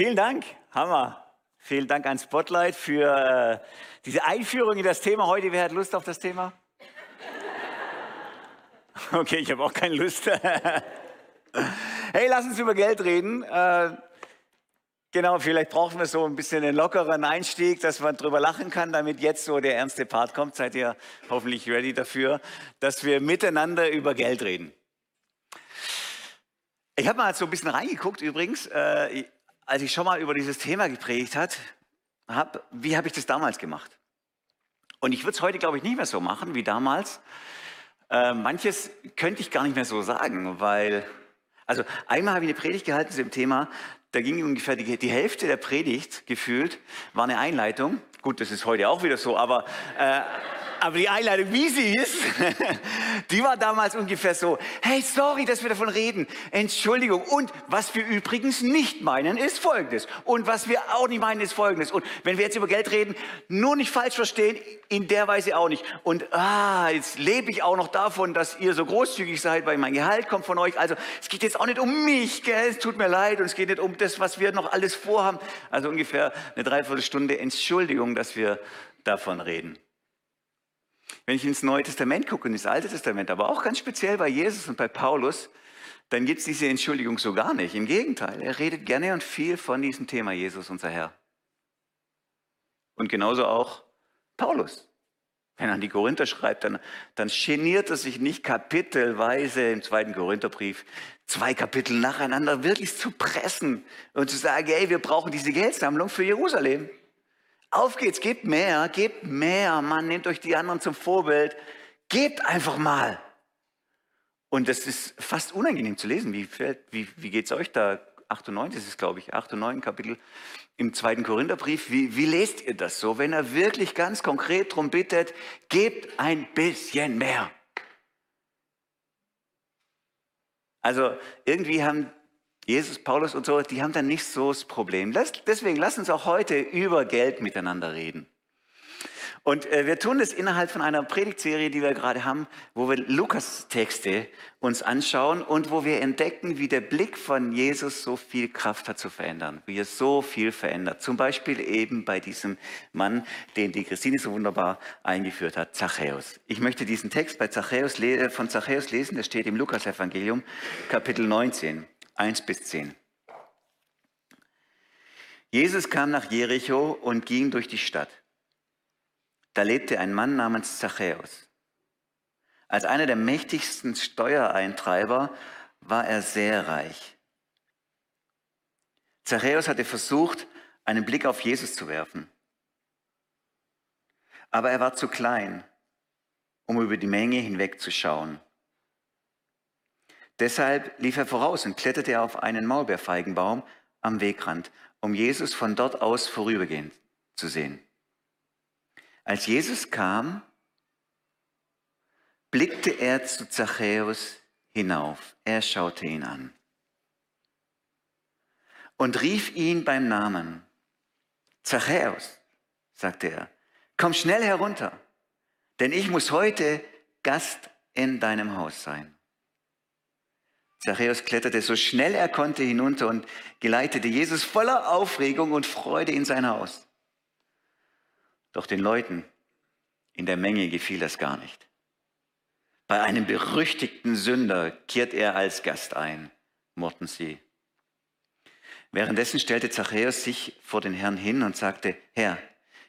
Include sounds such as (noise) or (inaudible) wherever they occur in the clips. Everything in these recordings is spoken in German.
Vielen Dank, Hammer. Vielen Dank an Spotlight für äh, diese Einführung in das Thema heute. Wer hat Lust auf das Thema? (laughs) Okay, ich habe auch keine Lust. (laughs) hey, lass uns über Geld reden. Äh, genau, vielleicht brauchen wir so ein bisschen einen lockeren Einstieg, dass man drüber lachen kann, damit jetzt so der ernste Part kommt. Seid ihr hoffentlich ready dafür, dass wir miteinander über Geld reden. Ich habe mal so ein bisschen reingeguckt übrigens, äh, als ich schon mal über dieses Thema geprägt hat, hab, wie habe ich das damals gemacht? Und ich würde es heute, glaube ich, nicht mehr so machen wie damals. Äh, manches könnte ich gar nicht mehr so sagen, weil, also einmal habe ich eine Predigt gehalten zu dem Thema, da ging ungefähr die, die Hälfte der Predigt gefühlt, war eine Einleitung. Gut, das ist heute auch wieder so, aber äh, aber die Einleitung, wie sie ist, (laughs) die war damals ungefähr so, hey, sorry, dass wir davon reden. Entschuldigung. Und was wir übrigens nicht meinen, ist Folgendes. Und was wir auch nicht meinen, ist Folgendes. Und wenn wir jetzt über Geld reden, nur nicht falsch verstehen, in der Weise auch nicht. Und ah, jetzt lebe ich auch noch davon, dass ihr so großzügig seid, weil mein Gehalt kommt von euch. Also es geht jetzt auch nicht um mich, gell? es tut mir leid. Und es geht nicht um das, was wir noch alles vorhaben. Also ungefähr eine Dreiviertelstunde Entschuldigung, dass wir davon reden. Wenn ich ins Neue Testament gucke und ins Alte Testament, aber auch ganz speziell bei Jesus und bei Paulus, dann gibt es diese Entschuldigung so gar nicht. Im Gegenteil, er redet gerne und viel von diesem Thema Jesus, unser Herr. Und genauso auch Paulus. Wenn er an die Korinther schreibt, dann, dann geniert er sich nicht kapitelweise im zweiten Korintherbrief zwei Kapitel nacheinander wirklich zu pressen und zu sagen, hey, wir brauchen diese Geldsammlung für Jerusalem. Auf geht's, gebt mehr, gebt mehr, Mann, nehmt euch die anderen zum Vorbild, gebt einfach mal. Und das ist fast unangenehm zu lesen. Wie, wie, wie geht es euch da? 8 und 9, das ist, glaube ich, 8 und 9 Kapitel im zweiten Korintherbrief. Wie, wie lest ihr das so? Wenn er wirklich ganz konkret darum bittet, gebt ein bisschen mehr. Also irgendwie haben Jesus, Paulus und so, die haben dann nicht so das Problem. Deswegen lass uns auch heute über Geld miteinander reden. Und äh, wir tun das innerhalb von einer Predigtserie, die wir gerade haben, wo wir Lukas-Texte uns anschauen und wo wir entdecken, wie der Blick von Jesus so viel Kraft hat zu verändern, wie er so viel verändert. Zum Beispiel eben bei diesem Mann, den die Christine so wunderbar eingeführt hat, Zachäus. Ich möchte diesen Text bei Zachäus, von Zachäus lesen, der steht im Lukas-Evangelium, Kapitel 19. 1 bis 10. Jesus kam nach Jericho und ging durch die Stadt. Da lebte ein Mann namens Zachäus. Als einer der mächtigsten Steuereintreiber war er sehr reich. Zachäus hatte versucht, einen Blick auf Jesus zu werfen. Aber er war zu klein, um über die Menge hinwegzuschauen. Deshalb lief er voraus und kletterte auf einen Maulbeerfeigenbaum am Wegrand, um Jesus von dort aus vorübergehen zu sehen. Als Jesus kam, blickte er zu Zachäus hinauf. Er schaute ihn an und rief ihn beim Namen. Zachäus, sagte er, komm schnell herunter, denn ich muss heute Gast in deinem Haus sein. Zachäus kletterte so schnell er konnte hinunter und geleitete Jesus voller Aufregung und Freude in sein Haus. Doch den Leuten in der Menge gefiel das gar nicht. Bei einem berüchtigten Sünder kehrt er als Gast ein, murrten sie. Währenddessen stellte Zachäus sich vor den Herrn hin und sagte, Herr,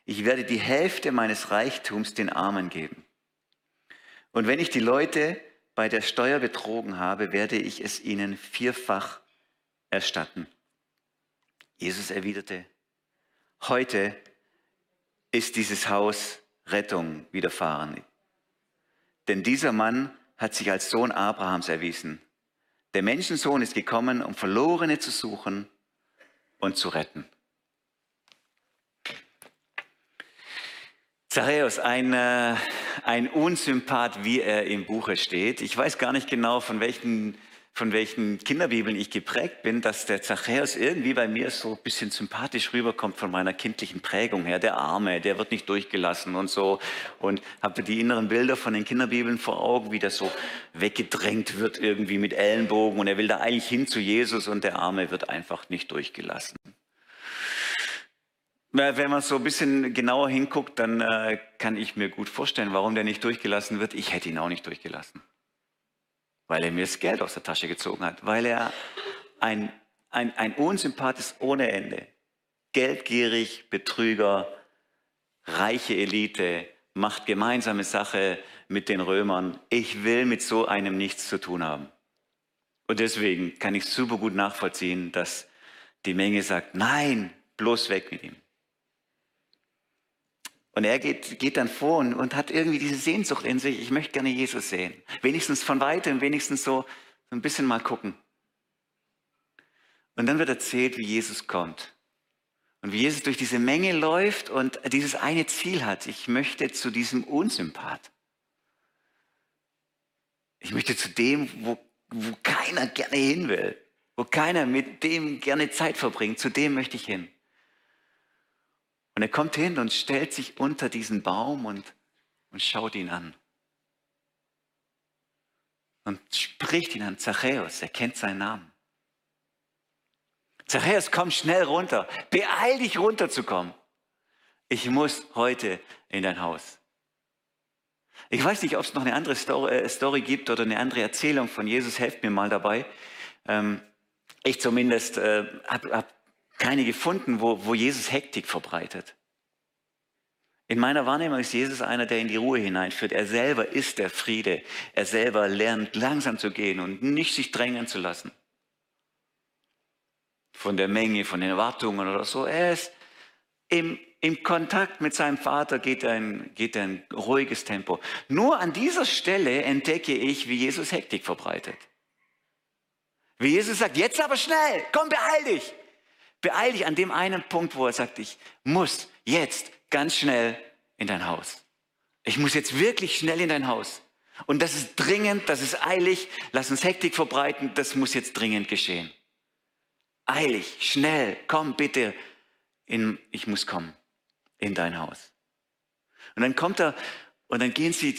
ich werde die Hälfte meines Reichtums den Armen geben. Und wenn ich die Leute bei der Steuer betrogen habe, werde ich es ihnen vierfach erstatten. Jesus erwiderte, heute ist dieses Haus Rettung widerfahren. Denn dieser Mann hat sich als Sohn Abrahams erwiesen. Der Menschensohn ist gekommen, um Verlorene zu suchen und zu retten. Zachäus, ein, äh, ein Unsympath, wie er im Buche steht. Ich weiß gar nicht genau, von welchen, von welchen Kinderbibeln ich geprägt bin, dass der Zachäus irgendwie bei mir so ein bisschen sympathisch rüberkommt von meiner kindlichen Prägung her. Der Arme, der wird nicht durchgelassen und so. Und habe die inneren Bilder von den Kinderbibeln vor Augen, wie das so weggedrängt wird irgendwie mit Ellenbogen. Und er will da eigentlich hin zu Jesus und der Arme wird einfach nicht durchgelassen. Wenn man so ein bisschen genauer hinguckt, dann äh, kann ich mir gut vorstellen, warum der nicht durchgelassen wird. Ich hätte ihn auch nicht durchgelassen. Weil er mir das Geld aus der Tasche gezogen hat. Weil er ein, ein, ein Unsympath ist ohne Ende. Geldgierig, Betrüger, reiche Elite, macht gemeinsame Sache mit den Römern. Ich will mit so einem nichts zu tun haben. Und deswegen kann ich super gut nachvollziehen, dass die Menge sagt, nein, bloß weg mit ihm. Und er geht, geht dann vor und, und, hat irgendwie diese Sehnsucht in sich, ich möchte gerne Jesus sehen. Wenigstens von weitem, wenigstens so, so ein bisschen mal gucken. Und dann wird erzählt, wie Jesus kommt. Und wie Jesus durch diese Menge läuft und dieses eine Ziel hat. Ich möchte zu diesem Unsympath. Ich möchte zu dem, wo, wo keiner gerne hin will. Wo keiner mit dem gerne Zeit verbringt. Zu dem möchte ich hin. Und er kommt hin und stellt sich unter diesen Baum und, und schaut ihn an. Und spricht ihn an Zachäus, er kennt seinen Namen. Zachäus, komm schnell runter, beeil dich runterzukommen. Ich muss heute in dein Haus. Ich weiß nicht, ob es noch eine andere Story, äh, Story, gibt oder eine andere Erzählung von Jesus. Helft mir mal dabei. Ähm, ich zumindest äh, habe hab keine gefunden, wo, wo Jesus Hektik verbreitet. In meiner Wahrnehmung ist Jesus einer, der in die Ruhe hineinführt. Er selber ist der Friede. Er selber lernt langsam zu gehen und nicht sich drängen zu lassen. Von der Menge, von den Erwartungen oder so. Er ist im, im Kontakt mit seinem Vater, geht ein, geht ein ruhiges Tempo. Nur an dieser Stelle entdecke ich, wie Jesus Hektik verbreitet. Wie Jesus sagt, jetzt aber schnell, komm, beeil dich. Beeil dich an dem einen Punkt, wo er sagt, ich muss jetzt ganz schnell in dein Haus. Ich muss jetzt wirklich schnell in dein Haus. Und das ist dringend, das ist eilig. Lass uns Hektik verbreiten, das muss jetzt dringend geschehen. Eilig, schnell, komm bitte, in, ich muss kommen in dein Haus. Und dann kommt er und dann gehen sie,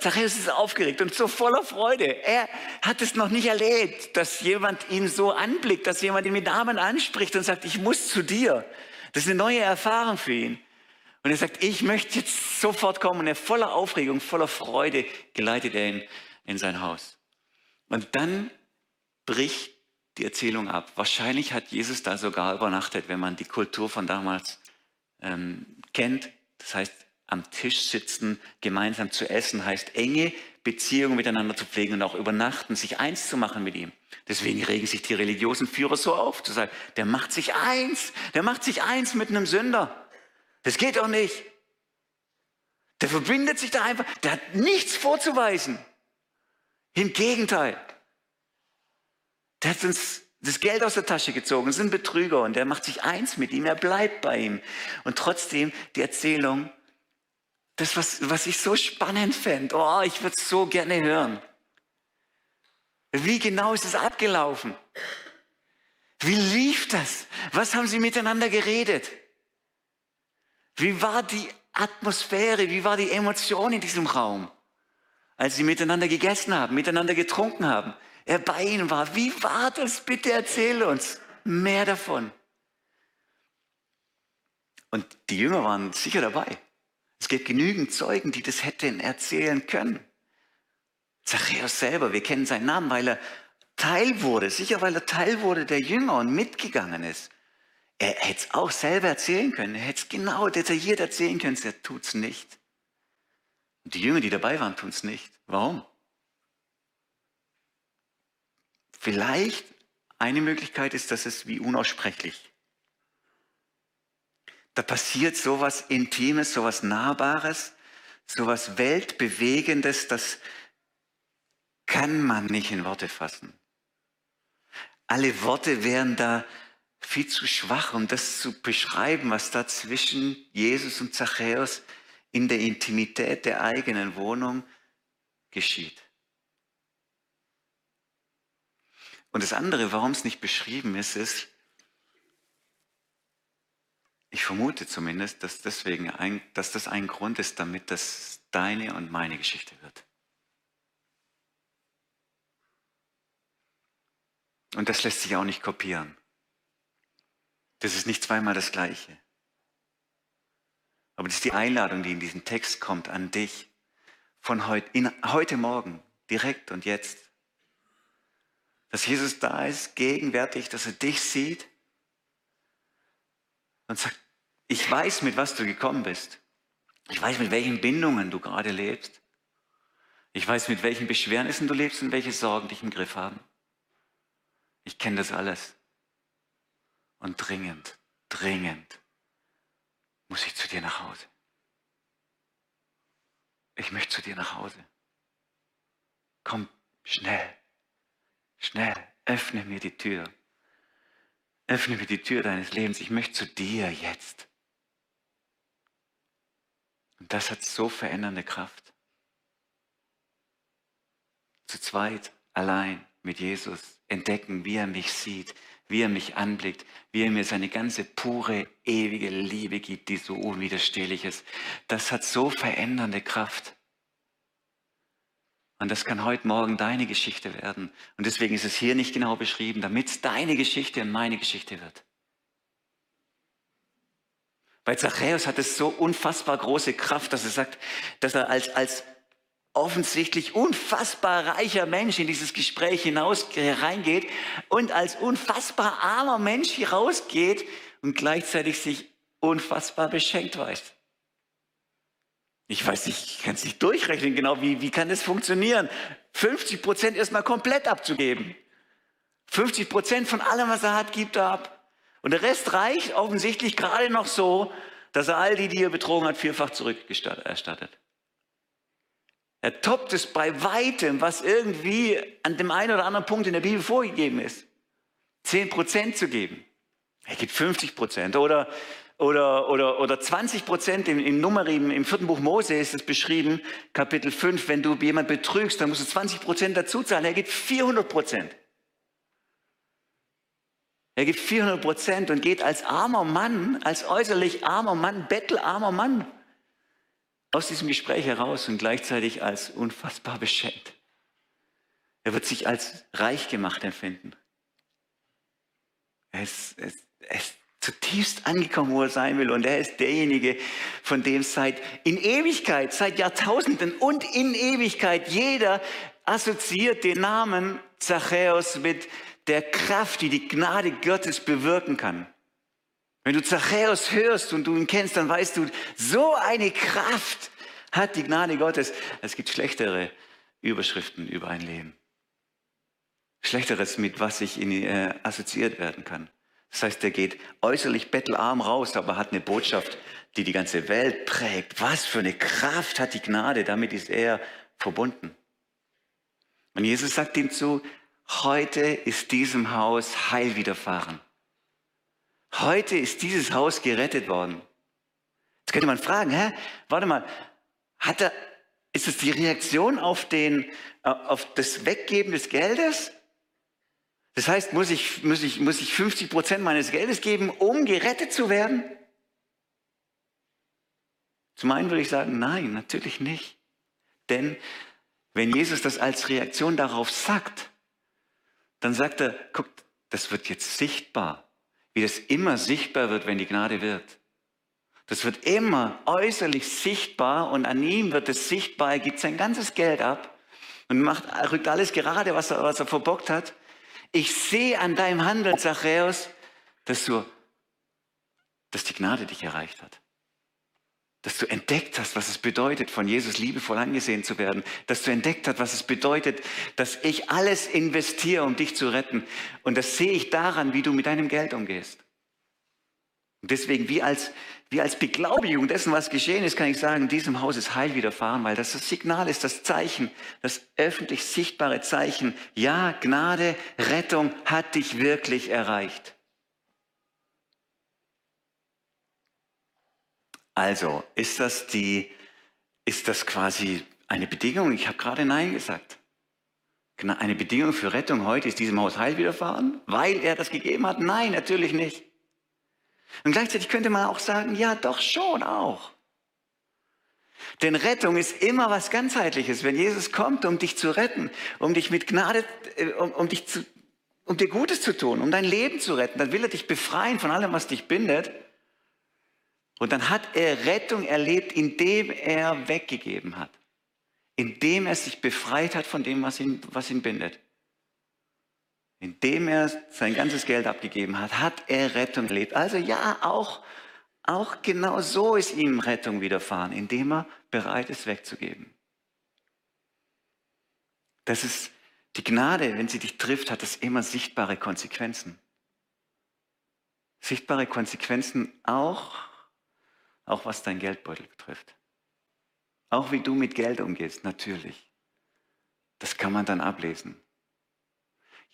Zachäus ist aufgeregt und so voller Freude. Er hat es noch nicht erlebt, dass jemand ihn so anblickt, dass jemand ihn mit Namen anspricht und sagt, ich muss zu dir. Das ist eine neue Erfahrung für ihn. Und er sagt, ich möchte jetzt sofort kommen. Und er voller Aufregung, voller Freude geleitet er ihn in sein Haus. Und dann bricht die Erzählung ab. Wahrscheinlich hat Jesus da sogar übernachtet, wenn man die Kultur von damals ähm, kennt. Das heißt, am Tisch sitzen, gemeinsam zu essen, heißt enge Beziehungen miteinander zu pflegen und auch übernachten, sich eins zu machen mit ihm. Deswegen regen sich die religiösen Führer so auf, zu sagen, der macht sich eins, der macht sich eins mit einem Sünder. Das geht doch nicht. Der verbindet sich da einfach, der hat nichts vorzuweisen. Im Gegenteil. Der hat uns das Geld aus der Tasche gezogen, ein Betrüger und der macht sich eins mit ihm, er bleibt bei ihm. Und trotzdem die Erzählung, das, was, was ich so spannend fände. Oh, ich würde es so gerne hören. Wie genau ist es abgelaufen? Wie lief das? Was haben sie miteinander geredet? Wie war die Atmosphäre? Wie war die Emotion in diesem Raum? Als sie miteinander gegessen haben, miteinander getrunken haben, er bei ihnen war. Wie war das? Bitte erzähl uns mehr davon. Und die Jünger waren sicher dabei. Es gibt genügend Zeugen, die das hätten erzählen können. Zachäus selber, wir kennen seinen Namen, weil er Teil wurde, sicher weil er Teil wurde der Jünger und mitgegangen ist. Er hätte es auch selber erzählen können, er hätte es genau detailliert erzählen können, er tut es nicht. Und die Jünger, die dabei waren, tun es nicht. Warum? Vielleicht eine Möglichkeit ist, dass es wie unaussprechlich da passiert sowas Intimes, sowas Nahbares, sowas Weltbewegendes, das kann man nicht in Worte fassen. Alle Worte wären da viel zu schwach, um das zu beschreiben, was da zwischen Jesus und Zachäus in der Intimität der eigenen Wohnung geschieht. Und das andere, warum es nicht beschrieben ist, ist, ich vermute zumindest, dass, deswegen ein, dass das ein Grund ist, damit das deine und meine Geschichte wird. Und das lässt sich auch nicht kopieren. Das ist nicht zweimal das Gleiche. Aber das ist die Einladung, die in diesem Text kommt an dich. Von heute, in, heute Morgen, direkt und jetzt. Dass Jesus da ist, gegenwärtig, dass er dich sieht und sagt, ich weiß, mit was du gekommen bist. Ich weiß, mit welchen Bindungen du gerade lebst. Ich weiß, mit welchen Beschwernissen du lebst und welche Sorgen dich im Griff haben. Ich kenne das alles. Und dringend, dringend muss ich zu dir nach Hause. Ich möchte zu dir nach Hause. Komm schnell, schnell, öffne mir die Tür. Öffne mir die Tür deines Lebens. Ich möchte zu dir jetzt. Und das hat so verändernde Kraft. Zu zweit, allein mit Jesus entdecken, wie er mich sieht, wie er mich anblickt, wie er mir seine ganze pure, ewige Liebe gibt, die so unwiderstehlich ist. Das hat so verändernde Kraft. Und das kann heute Morgen deine Geschichte werden. Und deswegen ist es hier nicht genau beschrieben, damit deine Geschichte und meine Geschichte wird. Bei Zachäus hat es so unfassbar große Kraft, dass er sagt, dass er als, als offensichtlich unfassbar reicher Mensch in dieses Gespräch hinaus reingeht und als unfassbar armer Mensch hier rausgeht und gleichzeitig sich unfassbar beschenkt weiß. Ich weiß nicht, ich kann es nicht durchrechnen genau, wie, wie kann das funktionieren? 50 Prozent erstmal komplett abzugeben. 50 Prozent von allem, was er hat, gibt er ab. Und der Rest reicht offensichtlich gerade noch so, dass er all die, die er betrogen hat, vierfach zurückerstattet. Er toppt es bei weitem, was irgendwie an dem einen oder anderen Punkt in der Bibel vorgegeben ist. 10 Prozent zu geben. Er gibt 50 Prozent oder, oder, oder, oder 20 Prozent im, im Nummerim, im vierten Buch Mose ist es beschrieben, Kapitel 5, wenn du jemand betrügst, dann musst du 20 Prozent dazu zahlen. Er gibt 400 Prozent. Er gibt 400 Prozent und geht als armer Mann, als äußerlich armer Mann, bettelarmer Mann aus diesem Gespräch heraus und gleichzeitig als unfassbar beschenkt. Er wird sich als reich gemacht empfinden. Ist, er ist, zutiefst angekommen, wo er sein will. Und er ist derjenige, von dem seit in Ewigkeit, seit Jahrtausenden und in Ewigkeit jeder assoziiert den Namen Zachäus mit der Kraft, die die Gnade Gottes bewirken kann. Wenn du Zachäus hörst und du ihn kennst, dann weißt du, so eine Kraft hat die Gnade Gottes. Es gibt schlechtere Überschriften über ein Leben. Schlechteres, mit was ich in, äh, assoziiert werden kann. Das heißt, er geht äußerlich bettelarm raus, aber hat eine Botschaft, die die ganze Welt prägt. Was für eine Kraft hat die Gnade, damit ist er verbunden. Und Jesus sagt ihm zu, heute ist diesem Haus Heil widerfahren. Heute ist dieses Haus gerettet worden. Jetzt könnte man fragen, hä? Warte mal, hat er, ist es die Reaktion auf, den, äh, auf das Weggeben des Geldes? Das heißt, muss ich, muss ich, muss ich 50 Prozent meines Geldes geben, um gerettet zu werden? Zum einen würde ich sagen, nein, natürlich nicht. Denn wenn Jesus das als Reaktion darauf sagt, dann sagt er, guck, das wird jetzt sichtbar wie das immer sichtbar wird, wenn die Gnade wird. Das wird immer äußerlich sichtbar und an ihm wird es sichtbar. Er gibt sein ganzes Geld ab und macht, rückt alles gerade, was er, was er verbockt hat. Ich sehe an deinem Handeln, Zachäus, dass du, dass die Gnade dich erreicht hat dass du entdeckt hast, was es bedeutet, von Jesus liebevoll angesehen zu werden, dass du entdeckt hast, was es bedeutet, dass ich alles investiere, um dich zu retten. Und das sehe ich daran, wie du mit deinem Geld umgehst. Und deswegen, wie als, wie als Beglaubigung dessen, was geschehen ist, kann ich sagen, diesem Haus ist Heil widerfahren, weil das das Signal ist, das Zeichen, das öffentlich sichtbare Zeichen. Ja, Gnade, Rettung hat dich wirklich erreicht. Also, ist das die, ist das quasi eine Bedingung? Ich habe gerade Nein gesagt. Eine Bedingung für Rettung heute ist diesem Haus Heil widerfahren, weil er das gegeben hat? Nein, natürlich nicht. Und gleichzeitig könnte man auch sagen, ja, doch schon auch. Denn Rettung ist immer was ganzheitliches. Wenn Jesus kommt, um dich zu retten, um dich mit Gnade, äh, um, um dich zu, um dir Gutes zu tun, um dein Leben zu retten, dann will er dich befreien von allem, was dich bindet Und dann hat er Rettung erlebt, indem er weggegeben hat. Indem er sich befreit hat von dem, was ihn, was ihn bindet. Indem er sein ganzes Geld abgegeben hat, hat er Rettung erlebt. Also ja, auch, auch genau so ist ihm Rettung widerfahren, indem er bereit ist wegzugeben. Das ist die Gnade, wenn sie dich trifft, hat das immer sichtbare Konsequenzen. Sichtbare Konsequenzen auch, auch was dein Geldbeutel betrifft. Auch wie du mit Geld umgehst, natürlich. Das kann man dann ablesen.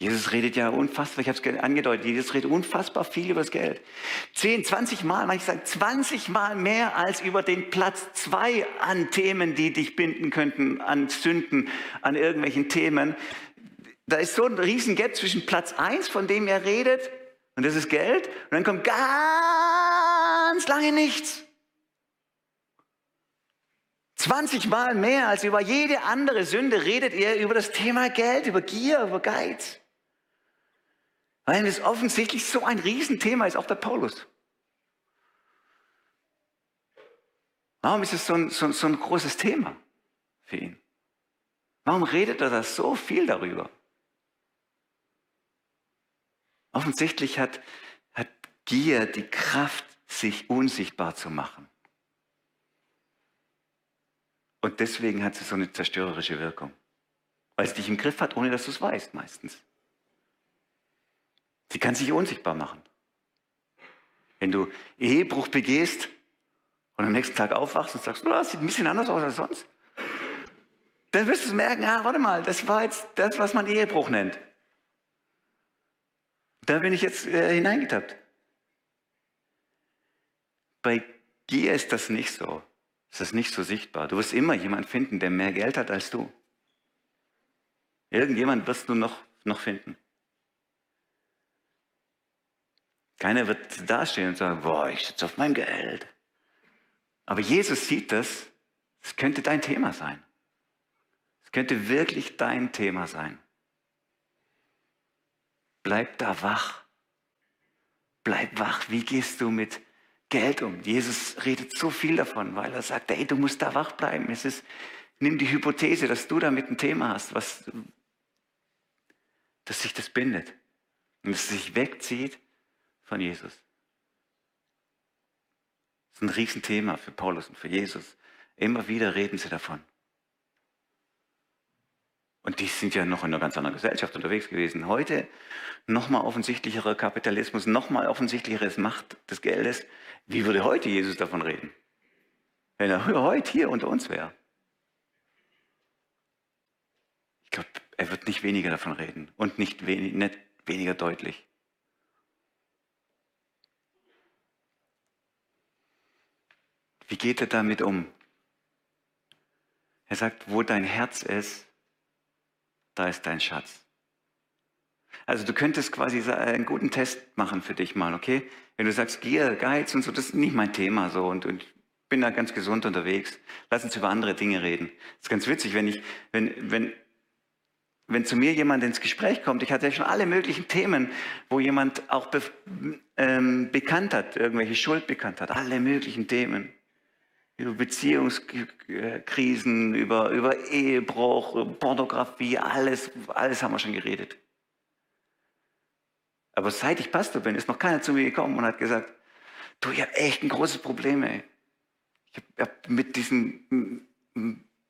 Jesus redet ja unfassbar, ich habe es angedeutet, Jesus redet unfassbar viel über das Geld. 10, 20 Mal, manche sagen 20 Mal mehr als über den Platz zwei an Themen, die dich binden könnten, an Sünden, an irgendwelchen Themen. Da ist so ein riesen Gap zwischen Platz eins, von dem er redet, und das ist Geld, und dann kommt ganz lange nichts. 20 Mal mehr als über jede andere Sünde redet er über das Thema Geld, über Gier, über Geiz. Weil es offensichtlich so ein Riesenthema ist, auch bei Paulus. Warum ist es so ein, so, so ein großes Thema für ihn? Warum redet er da so viel darüber? Offensichtlich hat, hat Gier die Kraft, sich unsichtbar zu machen. Und deswegen hat sie so eine zerstörerische Wirkung. Weil es dich im Griff hat, ohne dass du es weißt meistens. Sie kann sich unsichtbar machen. Wenn du Ehebruch begehst und am nächsten Tag aufwachst und sagst, oh, das sieht ein bisschen anders aus als sonst, dann wirst du merken, ah, warte mal, das war jetzt das, was man Ehebruch nennt. Da bin ich jetzt äh, hineingetappt. Bei Gier ist das nicht so. Ist nicht so sichtbar. Du wirst immer jemanden finden, der mehr Geld hat als du. Irgendjemand wirst du noch, noch finden. Keiner wird dastehen und sagen, boah, ich sitze auf mein Geld. Aber Jesus sieht das, es könnte dein Thema sein. Es könnte wirklich dein Thema sein. Bleib da wach. Bleib wach. Wie gehst du mit Geld um? Jesus redet so viel davon, weil er sagt, ey, du musst da wach bleiben. Es ist, nimm die Hypothese, dass du damit ein Thema hast, was, dass sich das bindet und es sich wegzieht von Jesus. Das ist ein Riesenthema für Paulus und für Jesus. Immer wieder reden sie davon. Und die sind ja noch in einer ganz anderen Gesellschaft unterwegs gewesen. Heute nochmal offensichtlicherer Kapitalismus, nochmal offensichtlicheres Macht des Geldes. Wie würde heute Jesus davon reden? Wenn er heute hier unter uns wäre. Ich glaube, er wird nicht weniger davon reden und nicht, wenig, nicht weniger deutlich. Wie geht er damit um? Er sagt, wo dein Herz ist, da ist dein Schatz. Also du könntest quasi einen guten Test machen für dich mal, okay? Wenn du sagst, Gier, Geiz und so, das ist nicht mein Thema so und, und ich bin da ganz gesund unterwegs. Lass uns über andere Dinge reden. Das ist ganz witzig, wenn ich, wenn, wenn, wenn zu mir jemand ins Gespräch kommt, ich hatte ja schon alle möglichen Themen, wo jemand auch be, ähm, bekannt hat, irgendwelche Schuld bekannt hat, alle möglichen Themen über Beziehungskrisen, über, über Ehebruch, Pornografie, alles, alles haben wir schon geredet. Aber seit ich Pastor bin, ist noch keiner zu mir gekommen und hat gesagt, du, ich habe echt ein großes Problem, ey. Ich hab mit diesem,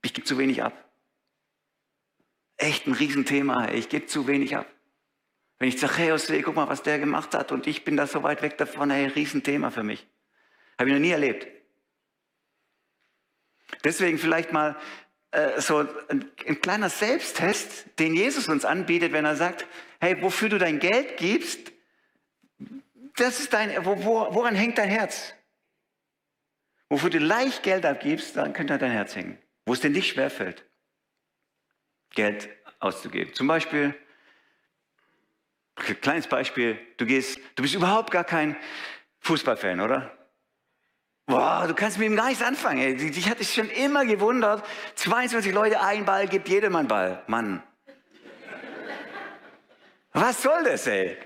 ich gebe zu wenig ab. Echt ein Riesenthema, ey. ich gebe zu wenig ab. Wenn ich Zachäus sehe, guck mal, was der gemacht hat und ich bin da so weit weg davon, ey, Riesenthema für mich. Habe ich noch nie erlebt. Deswegen vielleicht mal äh, so ein, ein, kleiner Selbsttest, den Jesus uns anbietet, wenn er sagt, hey, wofür du dein Geld gibst, das ist dein, wo, wo, woran hängt dein Herz? Wofür du leicht Geld abgibst, dann könnte dein Herz hängen. Wo es dir nicht schwerfällt, Geld auszugeben. Zum Beispiel, kleines Beispiel, du gehst, du bist überhaupt gar kein Fußballfan, oder? Boah, du kannst mit ihm gar nichts anfangen. Ey. Dich hat es schon immer gewundert. 22 Leute, ein Ball, gibt jedem einen Ball. Mann. Was soll das, ey?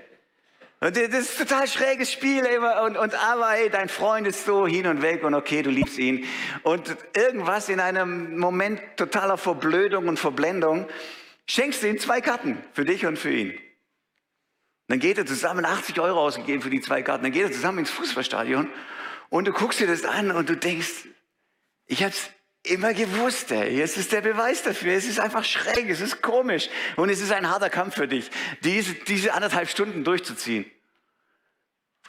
Und das ist ein total schräges Spiel. Ey. Und, und aber ey, dein Freund ist so hin und weg und okay, du liebst ihn. Und irgendwas in einem Moment totaler Verblödung und Verblendung schenkst du ihm zwei Karten für dich und für ihn. Dann geht er zusammen 80 Euro ausgegeben für die zwei Karten. Dann geht er zusammen ins Fußballstadion und du guckst dir das an und du denkst, ich hab's immer gewusst, ey. Es ist der Beweis dafür. Es ist einfach schräg, es ist komisch und es ist ein harter Kampf für dich, diese, diese anderthalb Stunden durchzuziehen.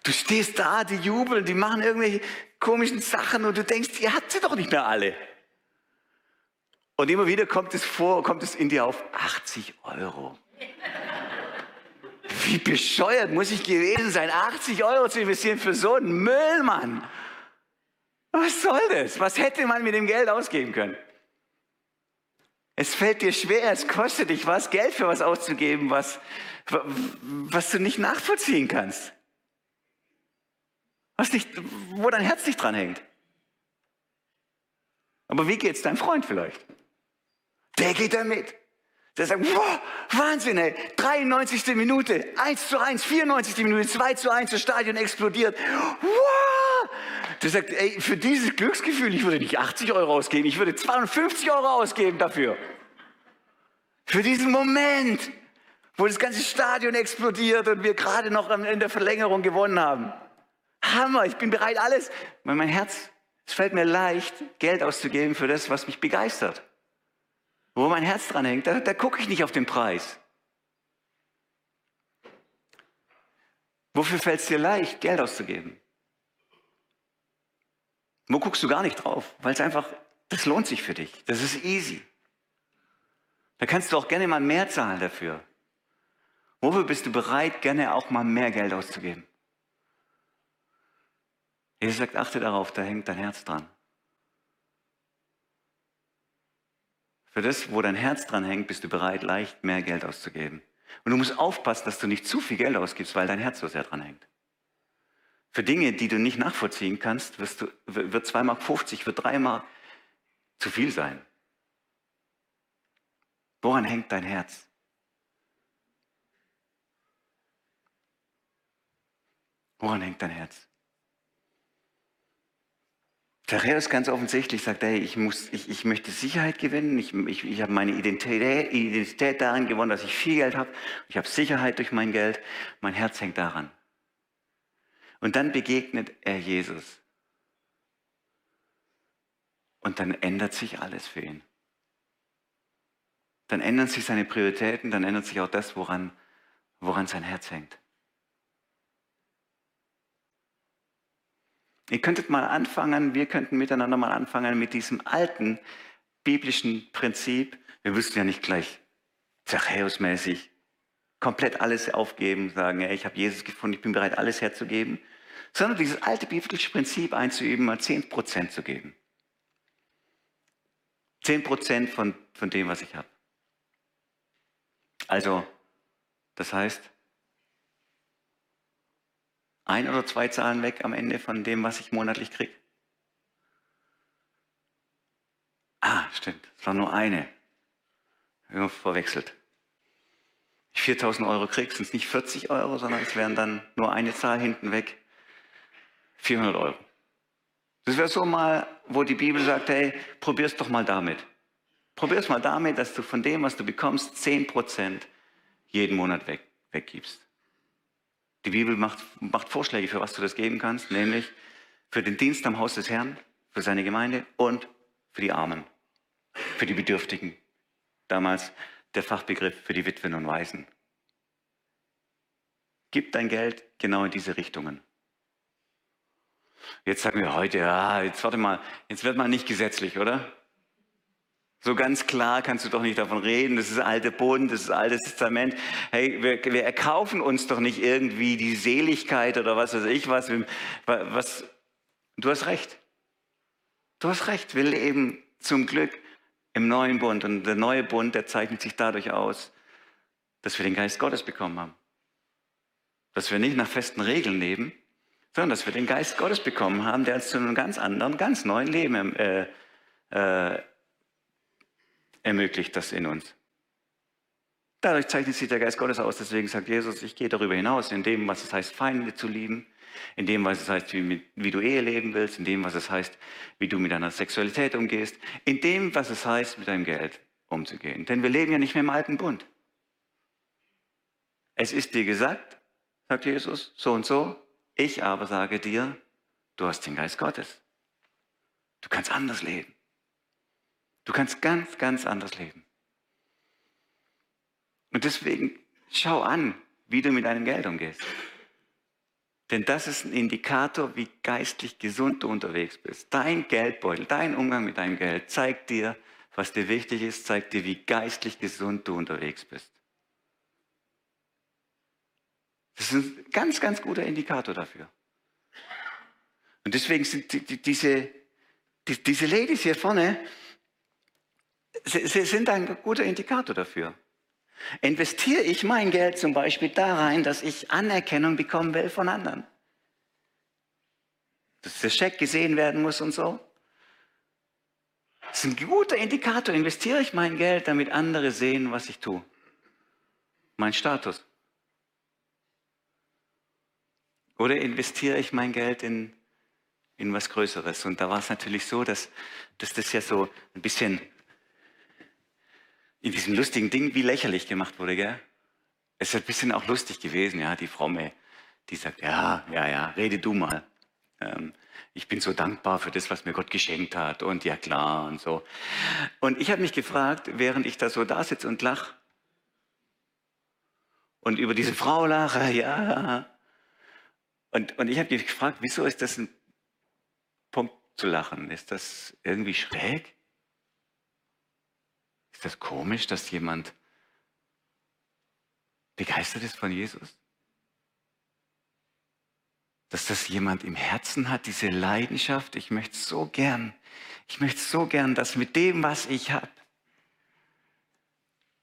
Du stehst da, die jubeln, die machen irgendwelche komischen Sachen und du denkst, ihr habt sie doch nicht mehr alle. Und immer wieder kommt es vor, kommt es in dir auf 80 Euro. Wie bescheuert muss ich gewesen sein, 80 Euro zu investieren für so einen Müllmann? Was soll das? Was hätte man mit dem Geld ausgeben können? Es fällt dir schwer, es kostet dich was, Geld für was auszugeben, was, was du nicht nachvollziehen kannst. Was nicht, wo dein Herz nicht dran hängt. Aber wie geht's deinem Freund vielleicht? Der geht da mit. Der sagt, wow, Wahnsinn, ey, 93. Minute, 1 zu 1, 94. Minute, 2 zu 1, das Stadion explodiert. Wow! Der sagt, ey, für dieses Glücksgefühl, ich würde nicht 80 Euro ausgeben, ich würde 250 Euro ausgeben dafür. Für diesen Moment, wo das ganze Stadion explodiert und wir gerade noch in der Verlängerung gewonnen haben. Hammer, ich bin bereit, alles. Mein Herz, es fällt mir leicht, Geld auszugeben für das, was mich begeistert. Wo mein Herz dran hängt, da, da gucke ich nicht auf den Preis. Wofür fällt es dir leicht, Geld auszugeben? Wo guckst du gar nicht drauf? Weil es einfach, das lohnt sich für dich. Das ist easy. Da kannst du auch gerne mal mehr zahlen dafür. Wofür bist du bereit, gerne auch mal mehr Geld auszugeben? Jesus sagt, achte darauf, da hängt dein Herz dran. Für das, wo dein Herz dran hängt, bist du bereit, leicht mehr Geld auszugeben. Und du musst aufpassen, dass du nicht zu viel Geld ausgibst, weil dein Herz so sehr dran hängt. Für Dinge, die du nicht nachvollziehen kannst, wirst du, wird 2,50 Mark, wird 3 Mark zu viel sein. Woran hängt dein Herz? Woran hängt dein Herz? Zachäus ganz offensichtlich sagt, hey, ich, muss, ich, ich möchte Sicherheit gewinnen, ich, ich, ich habe meine Identität, Identität darin gewonnen, dass ich viel Geld habe, ich habe Sicherheit durch mein Geld, mein Herz hängt daran. Und dann begegnet er Jesus. Und dann ändert sich alles für ihn. Dann ändern sich seine Prioritäten, dann ändert sich auch das, woran, woran sein Herz hängt. Ihr könntet mal anfangen, wir könnten miteinander mal anfangen mit diesem alten biblischen Prinzip. Wir müssten ja nicht gleich Zachäus-mäßig komplett alles aufgeben, sagen, ey, ich habe Jesus gefunden, ich bin bereit, alles herzugeben, sondern dieses alte biblische Prinzip einzuüben, mal 10% zu geben. 10% von, von dem, was ich habe. Also, das heißt, ein oder zwei Zahlen weg am Ende von dem, was ich monatlich kriege? Ah, stimmt, es war nur eine. Wir verwechselt. Ich 4000 Euro kriege, sind es nicht 40 Euro, sondern es wären dann nur eine Zahl hinten weg. 400 Euro. Das wäre so mal, wo die Bibel sagt, hey, probier's doch mal damit. Probier's mal damit, dass du von dem, was du bekommst, 10% jeden Monat weg, weggibst. Die Bibel macht, macht Vorschläge, für was du das geben kannst, nämlich für den Dienst am Haus des Herrn, für seine Gemeinde und für die Armen, für die Bedürftigen. Damals der Fachbegriff für die Witwen und Waisen. Gib dein Geld genau in diese Richtungen. Jetzt sagen wir heute, ja, jetzt warte mal, jetzt wird man nicht gesetzlich, oder? So ganz klar kannst du doch nicht davon reden, das ist alte Bund, das ist altes Testament. Hey, wir, wir erkaufen uns doch nicht irgendwie die Seligkeit oder was weiß ich was, was. Du hast recht. Du hast recht. Wir leben zum Glück im neuen Bund. Und der neue Bund, der zeichnet sich dadurch aus, dass wir den Geist Gottes bekommen haben. Dass wir nicht nach festen Regeln leben, sondern dass wir den Geist Gottes bekommen haben, der uns zu einem ganz anderen, ganz neuen Leben äh, äh, ermöglicht das in uns. Dadurch zeichnet sich der Geist Gottes aus. Deswegen sagt Jesus, ich gehe darüber hinaus, in dem, was es heißt, Feinde zu lieben, in dem, was es heißt, wie, wie, du Ehe leben willst, in dem, was es heißt, wie du mit deiner Sexualität umgehst, in dem, was es heißt, mit deinem Geld umzugehen. Denn wir leben ja nicht mehr im alten Bund. Es ist dir gesagt, sagt Jesus, so und so, ich aber sage dir, du hast den Geist Gottes. Du kannst anders leben. Du kannst ganz, ganz anders leben. Und deswegen schau an, wie du mit deinem Geld umgehst. Denn das ist ein Indikator, wie geistlich gesund du unterwegs bist. Dein Geldbeutel, dein Umgang mit deinem Geld zeigt dir, was dir wichtig ist, zeigt dir, wie geistlich gesund du unterwegs bist. Das ist ein ganz, ganz guter Indikator dafür. Und deswegen sind die, die, diese, die, diese Ladies hier vorne, sie, sind ein guter Indikator dafür. Investiere ich mein Geld zum Beispiel da rein, dass ich Anerkennung bekommen will von anderen? Dass der Scheck gesehen werden muss und so? Das ist ein guter Indikator. Investiere ich mein Geld, damit andere sehen, was ich tue? Mein Status. Oder investiere ich mein Geld in, in was Größeres? Und da war es natürlich so, dass, dass das ja so ein bisschen in diesem lustigen Ding wie lächerlich gemacht wurde, gell? Es ist ein bisschen auch lustig gewesen, ja, die Fromme, die sagt, ja, ja, ja, rede du mal. Ähm, ich bin so dankbar für das, was mir Gott geschenkt hat und ja klar und so. Und ich habe mich gefragt, während ich da so da sitze und lach und über diese Frau lache, ja. Und, und ich habe mich gefragt, wieso ist das ein Punkt zu lachen? Ist das irgendwie schräg? Ist das komisch, dass jemand begeistert ist von Jesus? Dass das jemand im Herzen hat, diese Leidenschaft. Ich möchte so gern, ich möchte so gern, dass mit dem, was ich habe,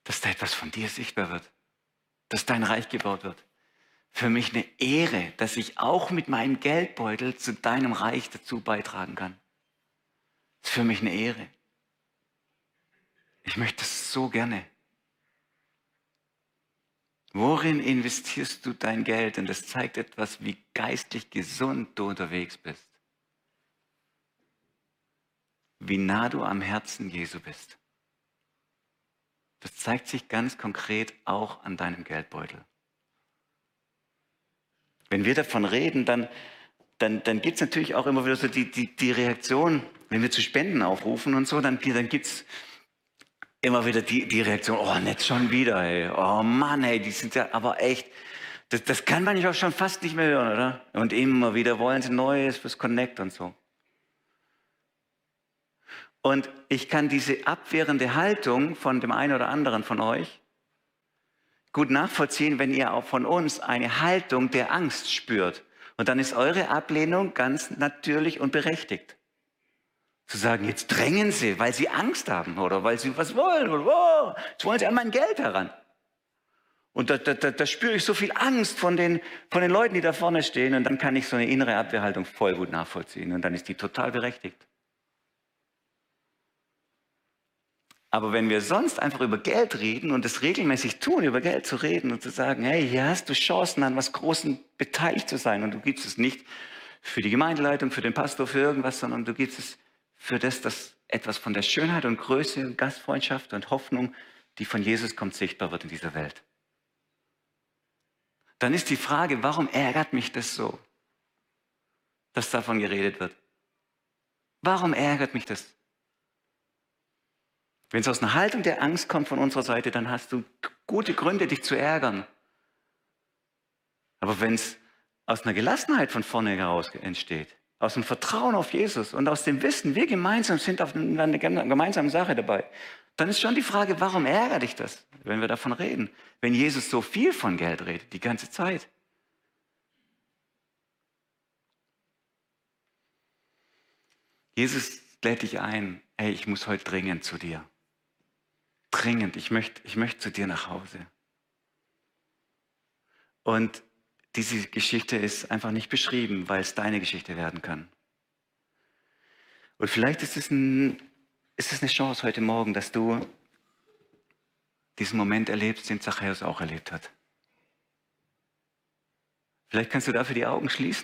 dass da etwas von dir sichtbar wird, dass dein Reich gebaut wird. Für mich eine Ehre, dass ich auch mit meinem Geldbeutel zu deinem Reich dazu beitragen kann. Das ist für mich eine Ehre. Ich möchte es so gerne. Worin investierst du dein Geld? Und das zeigt etwas, wie geistlich gesund du unterwegs bist. Wie nah du am Herzen Jesu bist. Das zeigt sich ganz konkret auch an deinem Geldbeutel. Wenn wir davon reden, dann, dann, dann gibt es natürlich auch immer wieder so die, die, die Reaktion, wenn wir zu Spenden aufrufen und so, dann, dann gibt es immer wieder die, die Reaktion, oh, nicht schon wieder, ey. Oh Mann, ey, die sind ja aber echt, das, das kann man ja auch schon fast nicht mehr hören, oder? Und immer wieder wollen sie Neues fürs Connect und so. Und ich kann diese abwehrende Haltung von dem einen oder anderen von euch gut nachvollziehen, wenn ihr auch von uns eine Haltung der Angst spürt. Und dann ist eure Ablehnung ganz natürlich und berechtigt. Zu sagen, jetzt drängen sie, weil sie Angst haben oder weil sie was wollen. Oder, oh, jetzt wollen sie an mein Geld heran. Und da, da, da, spüre ich so viel Angst von den, von den Leuten, die da vorne stehen. Und dann kann ich so eine innere Abwehrhaltung voll gut nachvollziehen. Und dann ist die total berechtigt. Aber wenn wir sonst einfach über Geld reden und es regelmäßig tun, über Geld zu reden und zu sagen, hey, hier hast du Chancen, an was Großem beteiligt zu sein. Und du gibst es nicht für die Gemeindeleitung, für den Pastor, für irgendwas, sondern du gibst es für das, dass etwas von der Schönheit und Größe und Gastfreundschaft und Hoffnung, die von Jesus kommt, sichtbar wird in dieser Welt. Dann ist die Frage, warum ärgert mich das so, dass davon geredet wird? Warum ärgert mich das? Wenn es aus einer Haltung der Angst kommt von unserer Seite, dann hast du gute Gründe, dich zu ärgern. Aber wenn es aus einer Gelassenheit von vorne heraus entsteht, aus dem Vertrauen auf Jesus und aus dem Wissen, wir gemeinsam sind auf einer gemeinsamen Sache dabei, dann ist schon die Frage, warum ärgert dich das, wenn wir davon reden, wenn Jesus so viel von Geld redet, die ganze Zeit? Jesus lädt dich ein, hey, ich muss heute dringend zu dir. Dringend, ich möchte, ich möchte zu dir nach Hause. Und diese Geschichte ist einfach nicht beschrieben, weil es deine Geschichte werden kann. Und vielleicht ist es, ein, ist es eine Chance heute Morgen, dass du diesen Moment erlebst, den Zachäus auch erlebt hat. Vielleicht kannst du dafür die Augen schließen